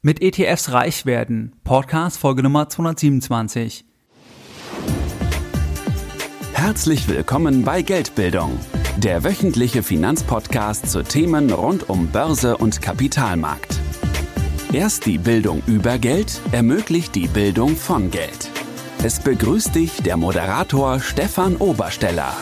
Mit ETFs reich werden. Podcast Folge Nummer 227. Herzlich willkommen bei Geldbildung, der wöchentliche Finanzpodcast zu Themen rund um Börse und Kapitalmarkt. Erst die Bildung über Geld ermöglicht die Bildung von Geld. Es begrüßt dich der Moderator Stefan Obersteller.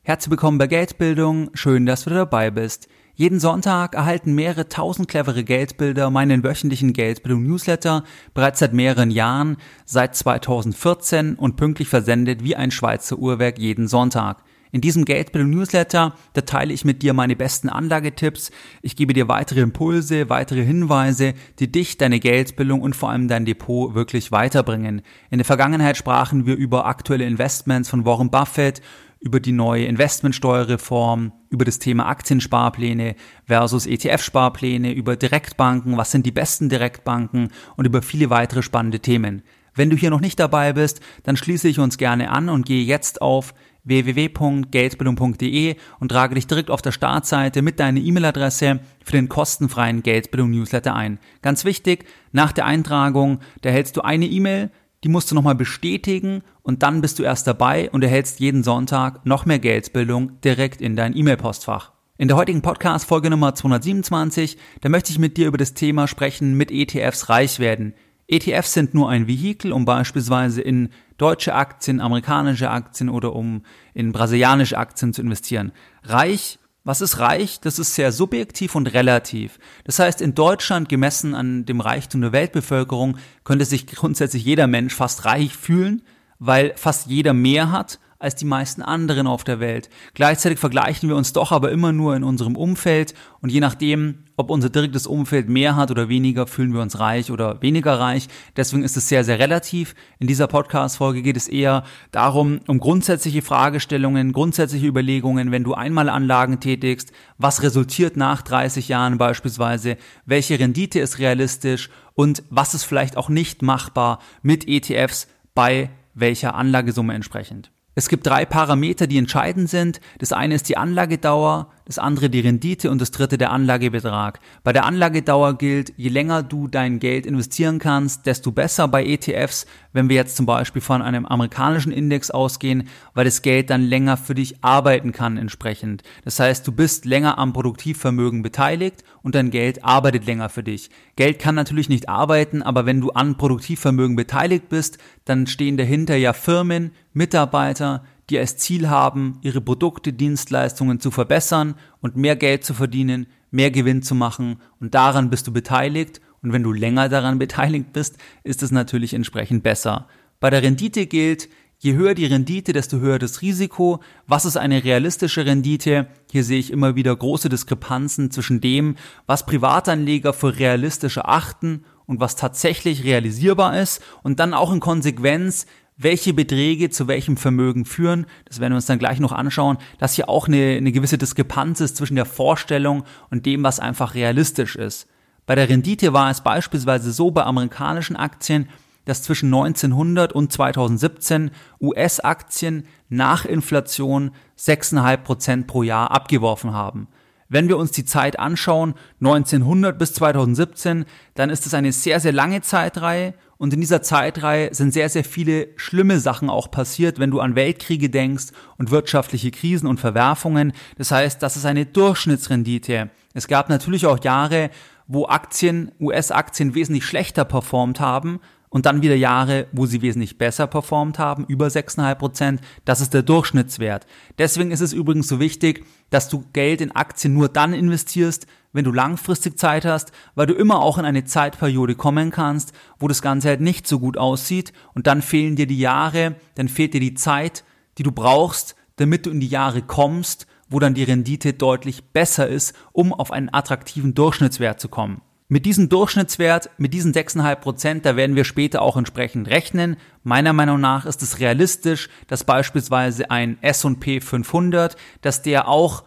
Herzlich willkommen bei Geldbildung. Schön, dass du dabei bist. Jeden Sonntag erhalten mehrere tausend clevere Geldbilder meinen wöchentlichen Geldbildung-Newsletter bereits seit mehreren Jahren, seit 2014 und pünktlich versendet wie ein Schweizer Uhrwerk jeden Sonntag. In diesem Geldbildung-Newsletter, da teile ich mit dir meine besten Anlagetipps, ich gebe dir weitere Impulse, weitere Hinweise, die dich, deine Geldbildung und vor allem dein Depot wirklich weiterbringen. In der Vergangenheit sprachen wir über aktuelle Investments von Warren Buffett, über die neue Investmentsteuerreform, über das Thema Aktiensparpläne versus ETF-Sparpläne, über Direktbanken, was sind die besten Direktbanken und über viele weitere spannende Themen. Wenn du hier noch nicht dabei bist, dann schließe ich uns gerne an und gehe jetzt auf www.geldbildung.de und trage dich direkt auf der Startseite mit deiner E-Mail-Adresse für den kostenfreien Geldbildung-Newsletter ein. Ganz wichtig, nach der Eintragung, da hältst du eine E-Mail, die musst du nochmal bestätigen und dann bist du erst dabei und erhältst jeden Sonntag noch mehr Geldbildung direkt in dein E-Mail-Postfach. In der heutigen Podcast Folge Nummer 227, da möchte ich mit dir über das Thema sprechen, mit ETFs reich werden. ETFs sind nur ein Vehikel, um beispielsweise in deutsche Aktien, amerikanische Aktien oder um in brasilianische Aktien zu investieren. Reich was ist reich? Das ist sehr subjektiv und relativ. Das heißt, in Deutschland, gemessen an dem Reichtum der Weltbevölkerung, könnte sich grundsätzlich jeder Mensch fast reich fühlen, weil fast jeder mehr hat als die meisten anderen auf der Welt. Gleichzeitig vergleichen wir uns doch aber immer nur in unserem Umfeld und je nachdem, ob unser direktes Umfeld mehr hat oder weniger, fühlen wir uns reich oder weniger reich. Deswegen ist es sehr, sehr relativ. In dieser Podcast-Folge geht es eher darum, um grundsätzliche Fragestellungen, grundsätzliche Überlegungen, wenn du einmal Anlagen tätigst, was resultiert nach 30 Jahren beispielsweise, welche Rendite ist realistisch und was ist vielleicht auch nicht machbar mit ETFs bei welcher Anlagesumme entsprechend. Es gibt drei Parameter, die entscheidend sind. Das eine ist die Anlagedauer, das andere die Rendite und das dritte der Anlagebetrag. Bei der Anlagedauer gilt, je länger du dein Geld investieren kannst, desto besser bei ETFs, wenn wir jetzt zum Beispiel von einem amerikanischen Index ausgehen, weil das Geld dann länger für dich arbeiten kann entsprechend. Das heißt, du bist länger am Produktivvermögen beteiligt und dein Geld arbeitet länger für dich. Geld kann natürlich nicht arbeiten, aber wenn du an Produktivvermögen beteiligt bist, dann stehen dahinter ja Firmen, Mitarbeiter, die als Ziel haben, ihre Produkte, Dienstleistungen zu verbessern und mehr Geld zu verdienen, mehr Gewinn zu machen und daran bist du beteiligt und wenn du länger daran beteiligt bist, ist es natürlich entsprechend besser. Bei der Rendite gilt, je höher die Rendite, desto höher das Risiko. Was ist eine realistische Rendite? Hier sehe ich immer wieder große Diskrepanzen zwischen dem, was Privatanleger für realistisch erachten und was tatsächlich realisierbar ist und dann auch in Konsequenz, welche Beträge zu welchem Vermögen führen. Das werden wir uns dann gleich noch anschauen, dass hier auch eine, eine gewisse Diskrepanz ist zwischen der Vorstellung und dem, was einfach realistisch ist. Bei der Rendite war es beispielsweise so bei amerikanischen Aktien, dass zwischen 1900 und 2017 US-Aktien nach Inflation 6,5 Prozent pro Jahr abgeworfen haben. Wenn wir uns die Zeit anschauen, 1900 bis 2017, dann ist es eine sehr, sehr lange Zeitreihe und in dieser Zeitreihe sind sehr, sehr viele schlimme Sachen auch passiert, wenn du an Weltkriege denkst und wirtschaftliche Krisen und Verwerfungen. Das heißt, das ist eine Durchschnittsrendite. Es gab natürlich auch Jahre, wo Aktien, US-Aktien wesentlich schlechter performt haben, und dann wieder Jahre, wo sie wesentlich besser performt haben, über 6,5 Prozent. Das ist der Durchschnittswert. Deswegen ist es übrigens so wichtig, dass du Geld in Aktien nur dann investierst, wenn du langfristig Zeit hast, weil du immer auch in eine Zeitperiode kommen kannst, wo das Ganze halt nicht so gut aussieht und dann fehlen dir die Jahre, dann fehlt dir die Zeit, die du brauchst, damit du in die Jahre kommst, wo dann die Rendite deutlich besser ist, um auf einen attraktiven Durchschnittswert zu kommen. Mit diesem Durchschnittswert, mit diesen 6,5 Prozent, da werden wir später auch entsprechend rechnen. Meiner Meinung nach ist es realistisch, dass beispielsweise ein S&P 500, dass der auch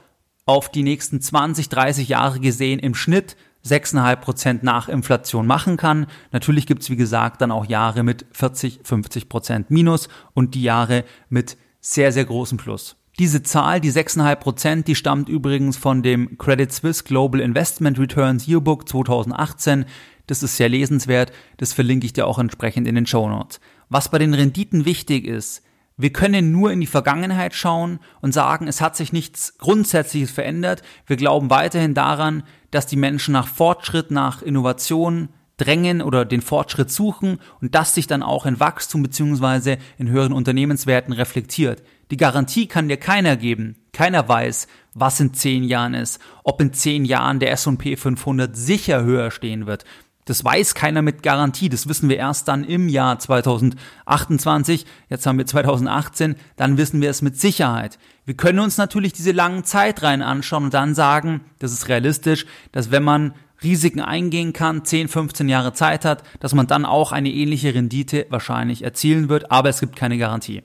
auf die nächsten 20, 30 Jahre gesehen im Schnitt 6,5 Prozent nach Inflation machen kann. Natürlich gibt's wie gesagt, dann auch Jahre mit 40, 50 Prozent Minus und die Jahre mit sehr, sehr großem Plus. Diese Zahl, die 6,5 Prozent, die stammt übrigens von dem Credit Suisse Global Investment Returns Yearbook 2018. Das ist sehr lesenswert. Das verlinke ich dir auch entsprechend in den Show Notes. Was bei den Renditen wichtig ist, wir können nur in die Vergangenheit schauen und sagen, es hat sich nichts Grundsätzliches verändert. Wir glauben weiterhin daran, dass die Menschen nach Fortschritt, nach Innovation drängen oder den Fortschritt suchen und das sich dann auch in Wachstum beziehungsweise in höheren Unternehmenswerten reflektiert. Die Garantie kann dir keiner geben. Keiner weiß, was in zehn Jahren ist, ob in zehn Jahren der S&P 500 sicher höher stehen wird. Das weiß keiner mit Garantie. Das wissen wir erst dann im Jahr 2028. Jetzt haben wir 2018. Dann wissen wir es mit Sicherheit. Wir können uns natürlich diese langen Zeitreihen anschauen und dann sagen, das ist realistisch, dass wenn man Risiken eingehen kann, 10, 15 Jahre Zeit hat, dass man dann auch eine ähnliche Rendite wahrscheinlich erzielen wird, aber es gibt keine Garantie.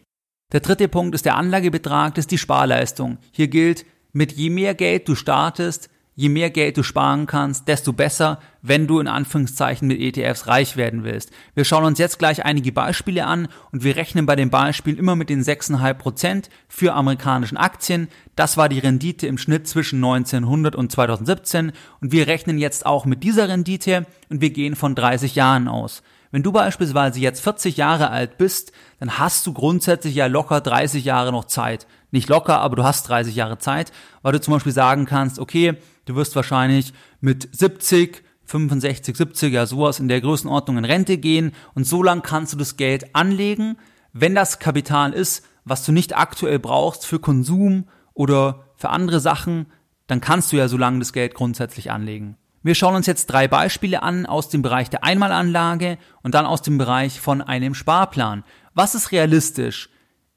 Der dritte Punkt ist der Anlagebetrag, das ist die Sparleistung. Hier gilt, mit je mehr Geld du startest, je mehr Geld du sparen kannst, desto besser, wenn du in Anführungszeichen mit ETFs reich werden willst. Wir schauen uns jetzt gleich einige Beispiele an und wir rechnen bei dem Beispiel immer mit den 6,5% für amerikanischen Aktien. Das war die Rendite im Schnitt zwischen 1900 und 2017 und wir rechnen jetzt auch mit dieser Rendite und wir gehen von 30 Jahren aus. Wenn du beispielsweise jetzt 40 Jahre alt bist, dann hast du grundsätzlich ja locker 30 Jahre noch Zeit. Nicht locker, aber du hast 30 Jahre Zeit, weil du zum Beispiel sagen kannst, okay, Du wirst wahrscheinlich mit 70, 65, 70, ja sowas in der Größenordnung in Rente gehen und so lang kannst du das Geld anlegen, wenn das Kapital ist, was du nicht aktuell brauchst für Konsum oder für andere Sachen, dann kannst du ja so lange das Geld grundsätzlich anlegen. Wir schauen uns jetzt drei Beispiele an aus dem Bereich der Einmalanlage und dann aus dem Bereich von einem Sparplan. Was ist realistisch?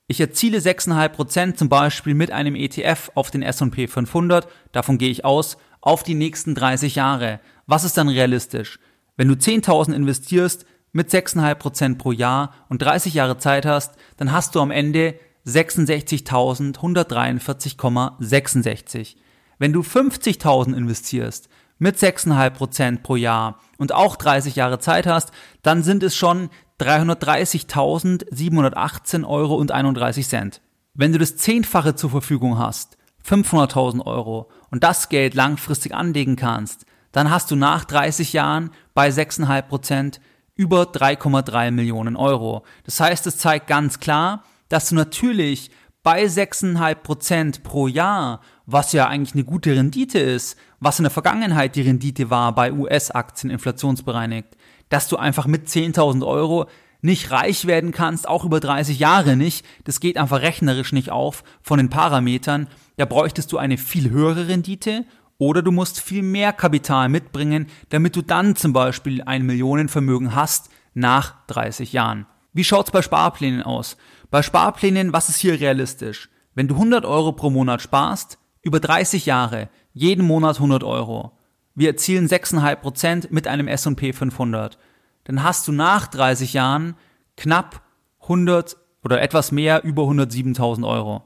Ich erziele 6,5% zum Beispiel mit einem ETF auf den S&P 500, davon gehe ich aus, auf die nächsten 30 Jahre. Was ist dann realistisch? Wenn du 10.000 investierst mit 6,5% pro Jahr und 30 Jahre Zeit hast, dann hast du am Ende 66.143,66. Wenn du 50.000 investierst mit 6,5% pro Jahr und auch 30 Jahre Zeit hast, dann sind es schon 330.718 Euro und 31 Cent. Wenn du das Zehnfache zur Verfügung hast, 500.000 Euro, und das Geld langfristig anlegen kannst, dann hast du nach 30 Jahren bei 6,5 Prozent über 3,3 Millionen Euro. Das heißt, es zeigt ganz klar, dass du natürlich bei 6,5 Prozent pro Jahr, was ja eigentlich eine gute Rendite ist, was in der Vergangenheit die Rendite war bei US-Aktien inflationsbereinigt, dass du einfach mit 10.000 Euro nicht reich werden kannst, auch über 30 Jahre nicht. Das geht einfach rechnerisch nicht auf von den Parametern. Da bräuchtest du eine viel höhere Rendite oder du musst viel mehr Kapital mitbringen, damit du dann zum Beispiel ein Millionenvermögen hast nach 30 Jahren. Wie schaut's bei Sparplänen aus? Bei Sparplänen, was ist hier realistisch? Wenn du 100 Euro pro Monat sparst, über 30 Jahre, jeden Monat 100 Euro, wir erzielen 6,5% mit einem S&P 500, dann hast du nach 30 Jahren knapp 100 oder etwas mehr über 107.000 Euro.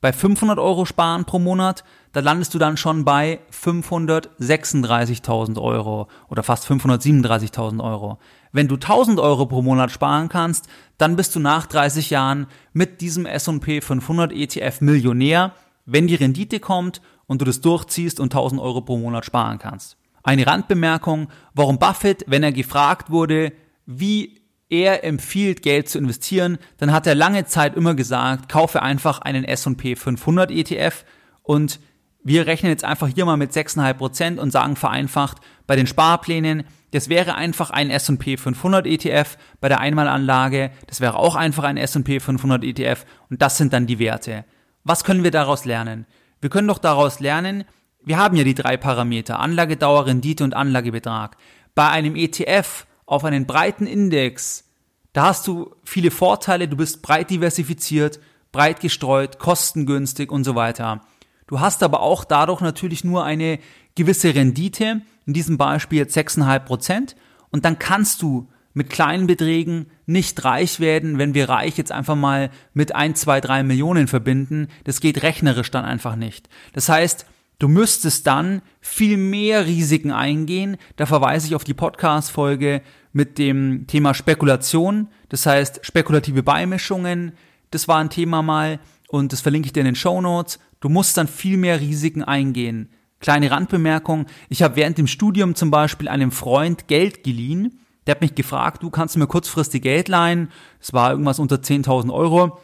Bei 500 Euro sparen pro Monat, da landest du dann schon bei 536.000 Euro oder fast 537.000 Euro. Wenn du 1000 Euro pro Monat sparen kannst, dann bist du nach 30 Jahren mit diesem S&P 500 ETF Millionär, wenn die Rendite kommt und du das durchziehst und 1000 Euro pro Monat sparen kannst. Eine Randbemerkung, warum Buffett, wenn er gefragt wurde, wie er empfiehlt, Geld zu investieren, dann hat er lange Zeit immer gesagt, kaufe einfach einen S&P 500 ETF und wir rechnen jetzt einfach hier mal mit 6,5% und sagen vereinfacht, bei den Sparplänen, das wäre einfach ein S&P 500 ETF, bei der Einmalanlage, das wäre auch einfach ein S&P 500 ETF und das sind dann die Werte. Was können wir daraus lernen? Wir können doch daraus lernen, wir haben ja die drei Parameter, Anlagedauer, Rendite und Anlagebetrag. Bei einem ETF auf einen breiten Index, da hast du viele Vorteile, du bist breit diversifiziert, breit gestreut, kostengünstig und so weiter. Du hast aber auch dadurch natürlich nur eine gewisse Rendite, in diesem Beispiel jetzt 6,5 Prozent, und dann kannst du mit kleinen Beträgen nicht reich werden, wenn wir reich jetzt einfach mal mit 1, 2, 3 Millionen verbinden. Das geht rechnerisch dann einfach nicht. Das heißt, Du müsstest dann viel mehr Risiken eingehen. Da verweise ich auf die Podcast-Folge mit dem Thema Spekulation. Das heißt, spekulative Beimischungen. Das war ein Thema mal. und das verlinke ich dir in den Show Notes. Du musst dann viel mehr Risiken eingehen. Kleine Randbemerkung, ich habe während dem Studium zum Beispiel einem Freund Geld geliehen. Der hat mich gefragt, du kannst mir kurzfristig Geld leihen. Es war irgendwas unter 10.000 Euro.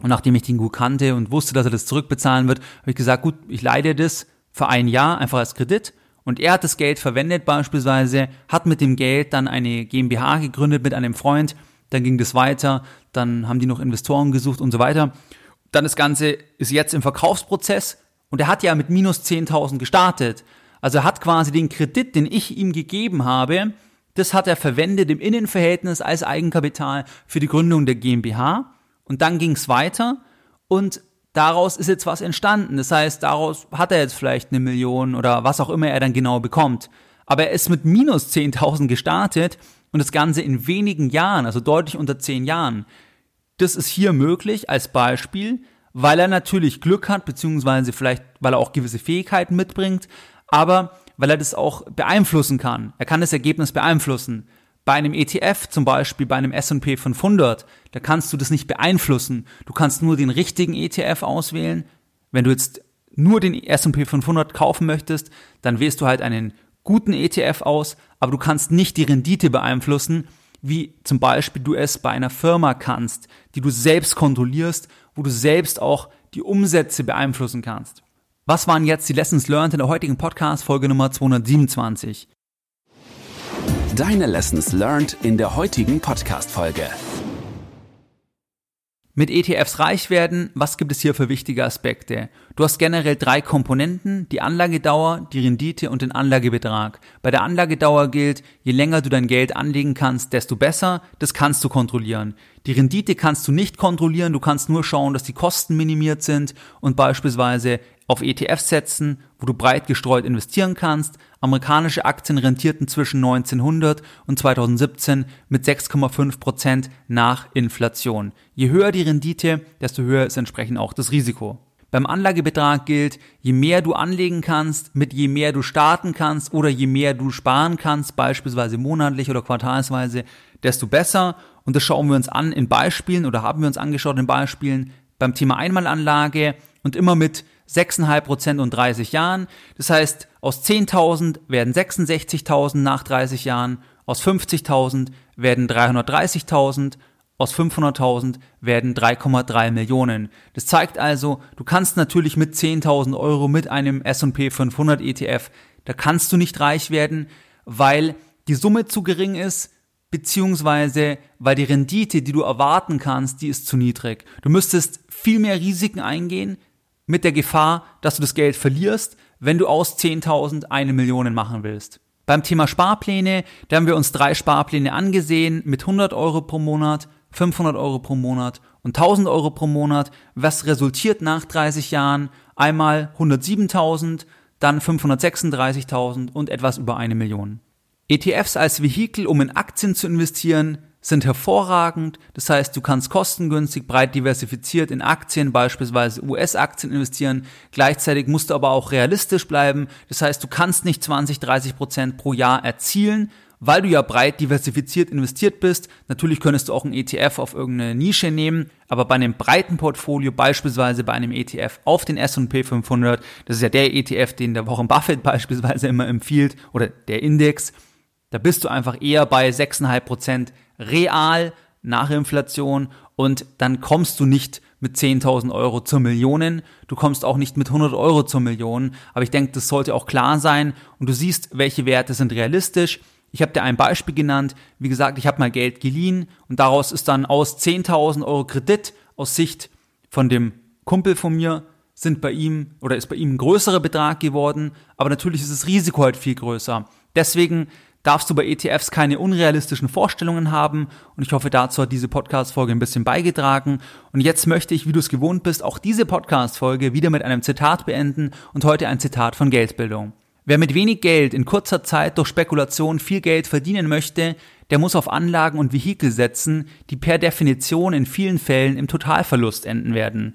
Und nachdem ich den gut kannte und wusste, dass er das zurückbezahlen wird, habe ich gesagt, gut, ich leih dir das für ein Jahr einfach als Kredit. Und er hat das Geld verwendet beispielsweise, hat mit dem Geld dann eine GmbH gegründet mit einem Freund. Dann ging das weiter, dann haben die noch Investoren gesucht und so weiter. Dann das Ganze ist jetzt im Verkaufsprozess und er hat ja mit minus 10.000 gestartet. Also er hat quasi den Kredit, den ich ihm gegeben habe, das hat er verwendet im Innenverhältnis als Eigenkapital für die Gründung der GmbH. Und dann ging es weiter und daraus ist jetzt was entstanden. Das heißt, daraus hat er jetzt vielleicht eine Million oder was auch immer er dann genau bekommt. Aber er ist mit minus 10.000 gestartet und das Ganze in wenigen Jahren, also deutlich unter 10 Jahren. Das ist hier möglich als Beispiel, weil er natürlich Glück hat, beziehungsweise vielleicht, weil er auch gewisse Fähigkeiten mitbringt, aber weil er das auch beeinflussen kann. Er kann das Ergebnis beeinflussen. Bei einem ETF, zum Beispiel bei einem S&P 500, da kannst du das nicht beeinflussen. Du kannst nur den richtigen ETF auswählen. Wenn du jetzt nur den S&P 500 kaufen möchtest, dann wählst du halt einen guten ETF aus, aber du kannst nicht die Rendite beeinflussen, wie zum Beispiel du es bei einer Firma kannst, die du selbst kontrollierst, wo du selbst auch die Umsätze beeinflussen kannst. Was waren jetzt die Lessons learned in der heutigen Podcast Folge Nummer 227? Deine Lessons learned in der heutigen Podcast Folge. Mit ETFs reich werden, was gibt es hier für wichtige Aspekte? Du hast generell drei Komponenten, die Anlagedauer, die Rendite und den Anlagebetrag. Bei der Anlagedauer gilt, je länger du dein Geld anlegen kannst, desto besser, das kannst du kontrollieren. Die Rendite kannst du nicht kontrollieren, du kannst nur schauen, dass die Kosten minimiert sind und beispielsweise auf ETFs setzen, wo du breit gestreut investieren kannst. Amerikanische Aktien rentierten zwischen 1900 und 2017 mit 6,5 Prozent nach Inflation. Je höher die Rendite, desto höher ist entsprechend auch das Risiko. Beim Anlagebetrag gilt, je mehr du anlegen kannst, mit je mehr du starten kannst oder je mehr du sparen kannst, beispielsweise monatlich oder quartalsweise, desto besser. Und das schauen wir uns an in Beispielen oder haben wir uns angeschaut in Beispielen beim Thema Einmalanlage und immer mit 6,5 Prozent und 30 Jahren. Das heißt, aus 10.000 werden 66.000 nach 30 Jahren, aus 50.000 werden 330.000, aus 500.000 werden 3,3 Millionen. Das zeigt also, du kannst natürlich mit 10.000 Euro mit einem S&P 500 ETF, da kannst du nicht reich werden, weil die Summe zu gering ist, beziehungsweise weil die Rendite, die du erwarten kannst, die ist zu niedrig. Du müsstest viel mehr Risiken eingehen, mit der Gefahr, dass du das Geld verlierst, wenn du aus 10.000 eine Million machen willst. Beim Thema Sparpläne, da haben wir uns drei Sparpläne angesehen mit 100 Euro pro Monat, 500 Euro pro Monat und 1000 Euro pro Monat, was resultiert nach 30 Jahren einmal 107.000, dann 536.000 und etwas über eine Million. ETFs als Vehikel, um in Aktien zu investieren, sind hervorragend. Das heißt, du kannst kostengünstig, breit diversifiziert in Aktien, beispielsweise US-Aktien investieren. Gleichzeitig musst du aber auch realistisch bleiben. Das heißt, du kannst nicht 20, 30 Prozent pro Jahr erzielen, weil du ja breit diversifiziert investiert bist. Natürlich könntest du auch einen ETF auf irgendeine Nische nehmen, aber bei einem breiten Portfolio, beispielsweise bei einem ETF auf den S&P 500, das ist ja der ETF, den der Warren Buffett beispielsweise immer empfiehlt, oder der Index, da bist du einfach eher bei 6,5 Prozent real nach Inflation und dann kommst du nicht mit 10.000 Euro zur Millionen, du kommst auch nicht mit 100 Euro zur Million, aber ich denke, das sollte auch klar sein und du siehst, welche Werte sind realistisch. Ich habe dir ein Beispiel genannt, wie gesagt, ich habe mal Geld geliehen und daraus ist dann aus 10.000 Euro Kredit aus Sicht von dem Kumpel von mir sind bei ihm oder ist bei ihm ein größerer Betrag geworden, aber natürlich ist das Risiko halt viel größer. Deswegen darfst du bei ETFs keine unrealistischen Vorstellungen haben und ich hoffe, dazu hat diese Podcast-Folge ein bisschen beigetragen. Und jetzt möchte ich, wie du es gewohnt bist, auch diese Podcast-Folge wieder mit einem Zitat beenden und heute ein Zitat von Geldbildung. Wer mit wenig Geld in kurzer Zeit durch Spekulation viel Geld verdienen möchte, der muss auf Anlagen und Vehikel setzen, die per Definition in vielen Fällen im Totalverlust enden werden.